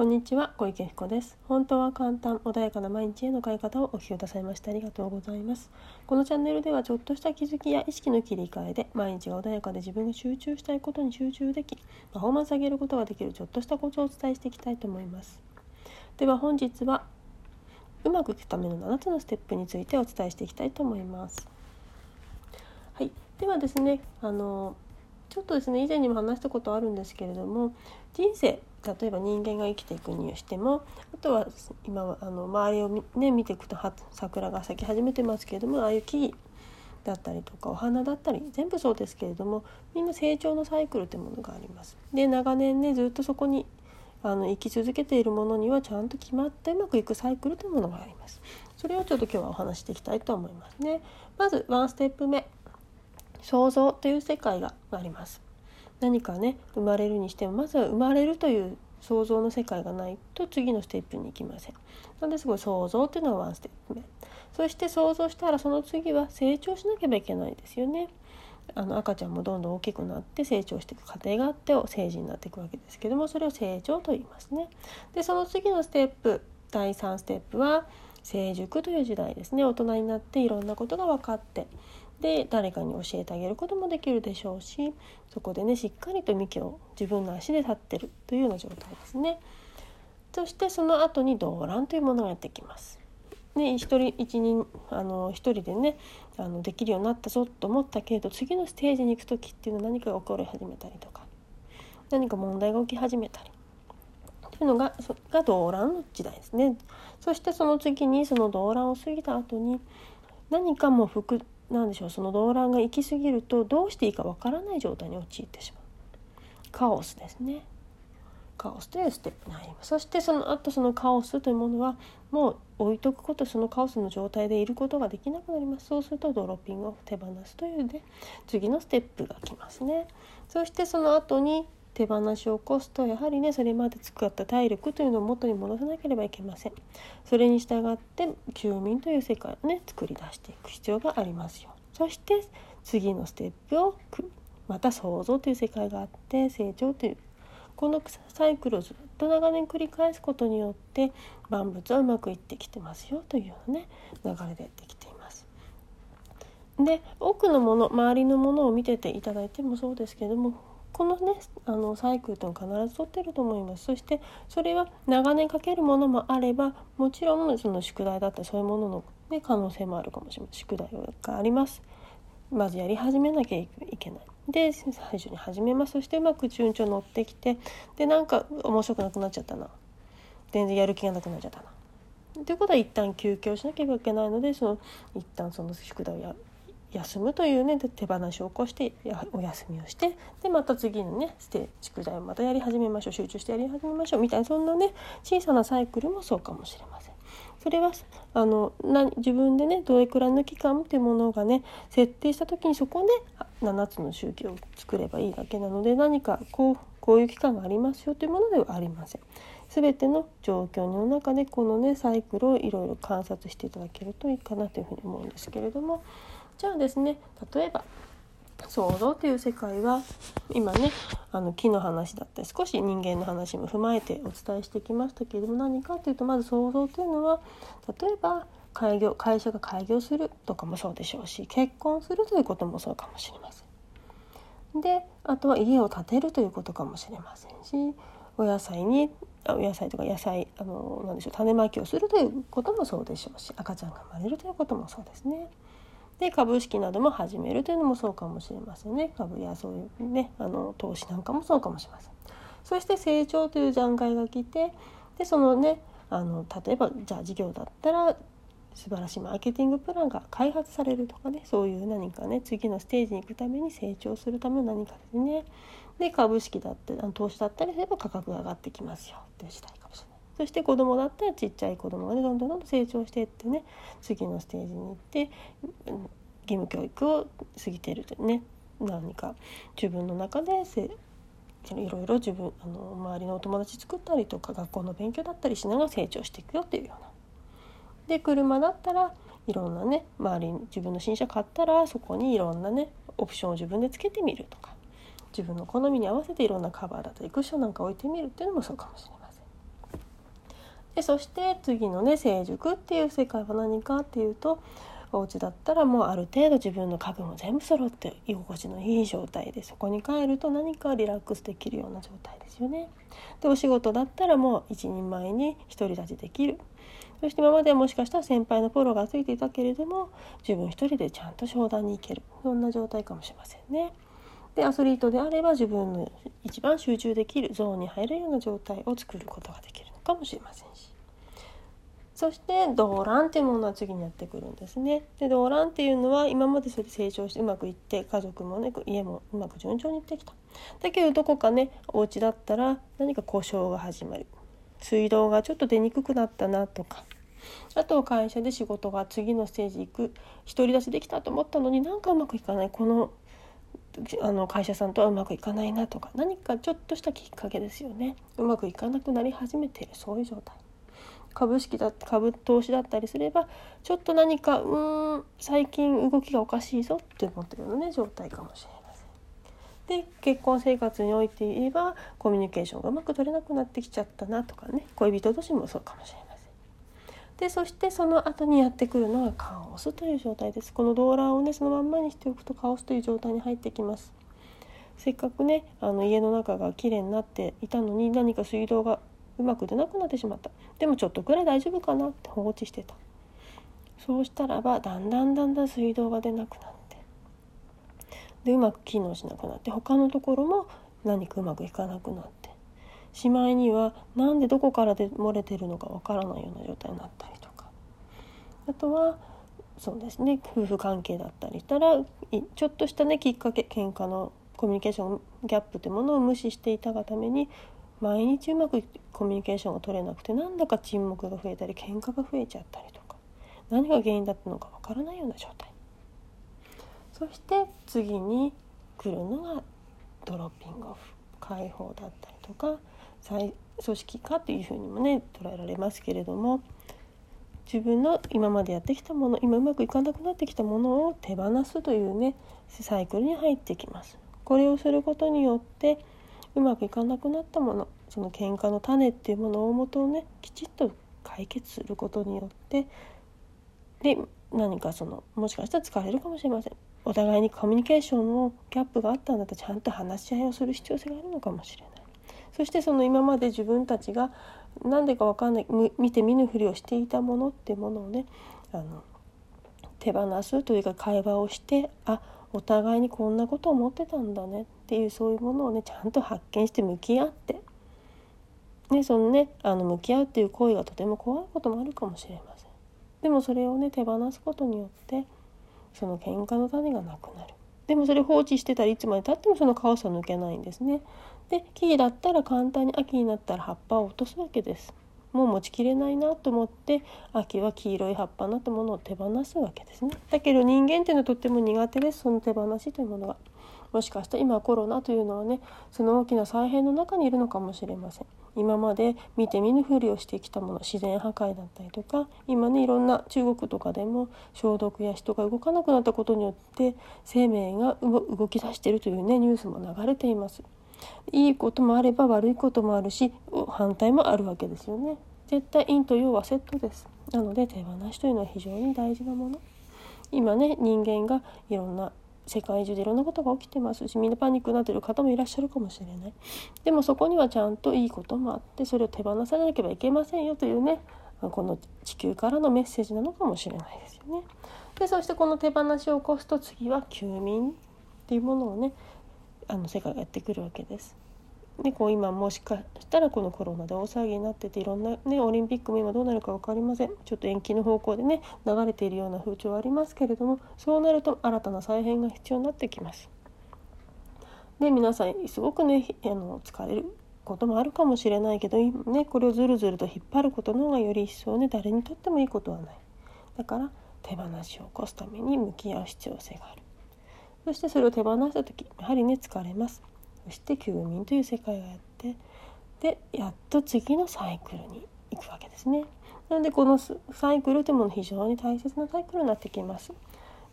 こんにちは小池彦です。本当は簡単穏やかな毎日への変え方をお聞きくださいましてありがとうございます。このチャンネルではちょっとした気づきや意識の切り替えで毎日が穏やかで自分が集中したいことに集中できパフォーマンス上げることができるちょっとしたコツをお伝えしていきたいと思います。では本日はうまくいくための7つのステップについてお伝えしていきたいと思います。はい。ではですねあのちょっとですね以前にも話したことあるんですけれども人生例えば人間が生きていくにしてもあとは今はあの周りをね見ていくと桜が咲き始めてますけれどもああいう木々だったりとかお花だったり全部そうですけれどもみんな成長のサイクルというものがあります。で長年ねずっとそこにあの生き続けているものにはちゃんと決まってうまくいくサイクルというものがあります。それをちょっと今日はお話していきたいと思いますね。まずワンステップ目想像という世界があります。何かね生まれるにしてもまずは生まれるという想像の世界がないと次のステップに行きません。なのですごい想像っていうのはワンステップ目。そして想像したらその次は成長しなければいけないですよね。あの赤ちゃんもどんどん大きくなって成長していく過程があって成人になっていくわけですけどもそれを成長と言いますね。でその次のステップ第3ステップは成熟という時代ですね大人になっていろんなことが分かってで誰かに教えてあげることもできるでしょうしそこでねしっかりと幹を自分の足で立ってるというような状態ですね。そしてその後に動乱というものがやってきます。ね、一人一人あの一人でねあのできるようになったぞと思ったけれど次のステージに行く時っていうのは何かが起こり始めたりとか何か問題が起き始めたりというのがそが動乱の時代ですね。そしてその次にその動乱を過ぎた後に何かも複何でしょうその動乱が行き過ぎるとどうしていいかわからない状態に陥ってしまう。カオスですね。カオスというステップに入ります。そしてその後そのカオスというものはもう置いとくことそのカオスの状態でいることができなくなります。そうするとドロッピングを手放すというで次のステップが来ますね。そしてその後に手放しを起こすとやはりねそれまで使った体力というのを元に戻さなければいけませんそれに従って休眠という世界をね作り出していく必要がありますよそして次のステップをまた創造という世界があって成長というこのサイクルをずっと長年繰り返すことによって万物はうまくいってきてますよというようなね流れでできています。で多くのもの周りのものを見てていただいてもそうですけどもこのねあのサイクルと必ず取ってると思います。そしてそれは長年かけるものもあればもちろんその宿題だったりそういうものの、ね、可能性もあるかもしれない宿題があります。まずやり始めなきゃいけない。で最初に始めます。そしてうまく順調乗ってきてでなんか面白くなくなっちゃったな。全然やる気がなくなっちゃったな。ということは一旦休憩をしなければいけないのでその一旦その宿題をや休むというね手放しを起こしてお休みをしてでまた次のねステ宿題をまたやり始めましょう集中してやり始めましょうみたいなそんなね小さなサイクルもそうかもしれません。それはあのな自分でねどれくらいの期間っていうものがね設定した時にそこで7つの周期を作ればいいだけなので何かこうこういう期間がありますよというものではありません。全ての状況の中でこのねサイクルをいろいろ観察していただけるといいかなというふうに思うんですけれども。じゃあですね例えば想像という世界は今ねあの木の話だったり少し人間の話も踏まえてお伝えしてきましたけれども何かというとまず想像というのは例えば開業会社が開業するとかもそうでしょうし結婚するということもそうかもしれません。であとは家を建てるということかもしれませんしお野菜にお野菜とか野菜あのなんでしょう種まきをするということもそうでしょうし赤ちゃんが生まれるということもそうですね。で株式なども始めるというのもそうかもしれませんね。株やそういうねあの投資なんかもそうかもしれません。そして成長という段階が来てでそのねあの例えばじゃあ事業だったら素晴らしいマーケティングプランが開発されるとかねそういう何かね次のステージに行くために成長するための何かですね。で株式だったり投資だったりすれば価格が上がってきますよ。っていう時代そして子供だったらちっちゃい子供がねどんどんどんどん成長していってね次のステージに行って義務教育を過ぎてるとね何か自分の中でいろいろ自分あの周りのお友達作ったりとか学校の勉強だったりしながら成長していくよっていうような。で車だったらいろんなね周りに自分の新車買ったらそこにいろんなねオプションを自分でつけてみるとか自分の好みに合わせていろんなカバーだったりクッションなんか置いてみるっていうのもそうかもしれない。でそして次のね成熟っていう世界は何かっていうとお家だったらもうある程度自分の家具も全部揃って居心地のいい状態でそこに帰ると何かリラックスできるような状態ですよね。でお仕事だったらもう一人前に独り立ちできる。そして今まではもしかしたら先輩のフォローがついていたけれども自分一人でちゃんと商談に行けるそんな状態かもしれませんね。でアスリートであれば自分の一番集中できるゾーンに入るような状態を作ることができるのかもしれませんしそして動乱っていうものは次にやってくるんですね。で動乱っていうのは今までそれで成長してうまくいって家族もね家もうまく順調にいってきた。だけどどこかねお家だったら何か故障が始まる。水道がちょっと出にくくなったなとか。あと会社で仕事が次のステージ行く。独り立ちできたと思ったのになんかうまくいかない。このあの会社さんとはうまくいかないなとか。何かちょっとしたきっかけですよね。うまくいかなくなり始めている。そういう状態。株式だ株投資だったりすればちょっと何かうん最近動きがおかしいぞって思ってるようなね状態かもしれません。で結婚生活において言えばコミュニケーションがうまく取れなくなってきちゃったなとかね恋人同士もそうかもしれません。でそしてその後にやってくるのがカオスという状態です。この動乱をねそのまんまにしておくとカオスという状態に入ってきます。せっかくねあの家の中がきれいになっていたのに何か水道がうまく出なくなってしまった。でもちょっとくらい大丈夫かな。って放置してた。そうしたらばだんだんだんだん水道が出なくなって。でうまく機能しなくなって他のところも何かうまくいかなくなって。しまいには何でどこからで漏れてるのかわからないような状態になったりとか。あとはそうですね夫婦関係だったりしたらちょっとしたねきっかけ喧嘩のコミュニケーションギャップというものを無視していたがために毎日うまくコミュニケーションが取れなくてなんだか沈黙が増えたり喧嘩が増えちゃったりとか何が原因だったのかわからないような状態そして次に来るのがドロッピングオフ解放だったりとか再組織化というふうにもね捉えられますけれども自分の今までやってきたもの今うまくいかなくなってきたものを手放すというねサイクルに入ってきます。これをすることによってうまくいかなくなったものその喧嘩の種っていうもの大元をねきちっと解決することによってで何かそのもしかしたら疲れるかもしれません。お互いにコミュニケーションのギャップがあったんだったらちゃんと話し合いをする必要性があるのかもしれない。そしてその今まで自分たちが何でか分かんない見て見ぬふりをしていたものっていうものをねあの手放すというか会話をしてあお互いにこんなこと思ってたんだねっていうそういうものをねちゃんと発見して向き合って、ね、そのねあの向き合うっていう行為がとても怖いこともあるかもしれません。でもそれをね手放すことによってその喧嘩の種がなくなる。でもそれ放置してたらいつまでたってもそのカオスは抜けないんですね。で木々だったら簡単に秋になったら葉っぱを落とすわけです。もう持ちきれないなと思って秋は黄色い葉っぱなったものを手放すわけですね。だけど人間っていうのはとっても苦手ですその手放しというものが。もしかしたら今コロナというのはねその大きな再編の中にいるのかもしれません今まで見て見ぬふりをしてきたもの自然破壊だったりとか今ねいろんな中国とかでも消毒や人が動かなくなったことによって生命が動き出しているというねニュースも流れていますいいこともあれば悪いこともあるし反対もあるわけですよね絶対陰と陽はセットですなので手放しというのは非常に大事なもの今ね人間がいろんな世界中でいろんなことが起きてますしみんなパニックになってる方もいらっしゃるかもしれないでもそこにはちゃんといいこともあってそれを手放さなければいけませんよというねこの地球からのメッセージなのかもしれないですよね。でそしてこの手放しを起こすと次は休眠っていうものをねあの世界がやってくるわけです。でこう今もしかしたらこのコロナで大騒ぎになってていろんなねオリンピックも今どうなるか分かりません。ちょっと延期の方向でね流れているような風潮はありますけれどもそうなると新たな再編が必要になってきます。で皆さんすごくねあの疲れることもあるかもしれないけどねこれをずるずると引っ張ることの方がより一層ね誰にとってもいいことはない。だから手放しを起こすために向き合う必要性がある。そしてそれを手放した時やはりね疲れます。そして休眠という世界がやってでやっと次のサイクルに行くわけですね。なのでこのサイクルというもの非常に大切なサイクルになってきます。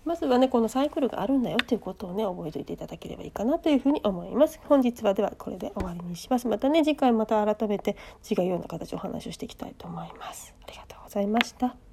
まずはねこのサイクルがあるんだよということをね覚えておいていただければいいかなというふうに思います本日はではこれで終わりにしますまたね次回また改めて違うような形お話をしていきたいと思いますありがとうございました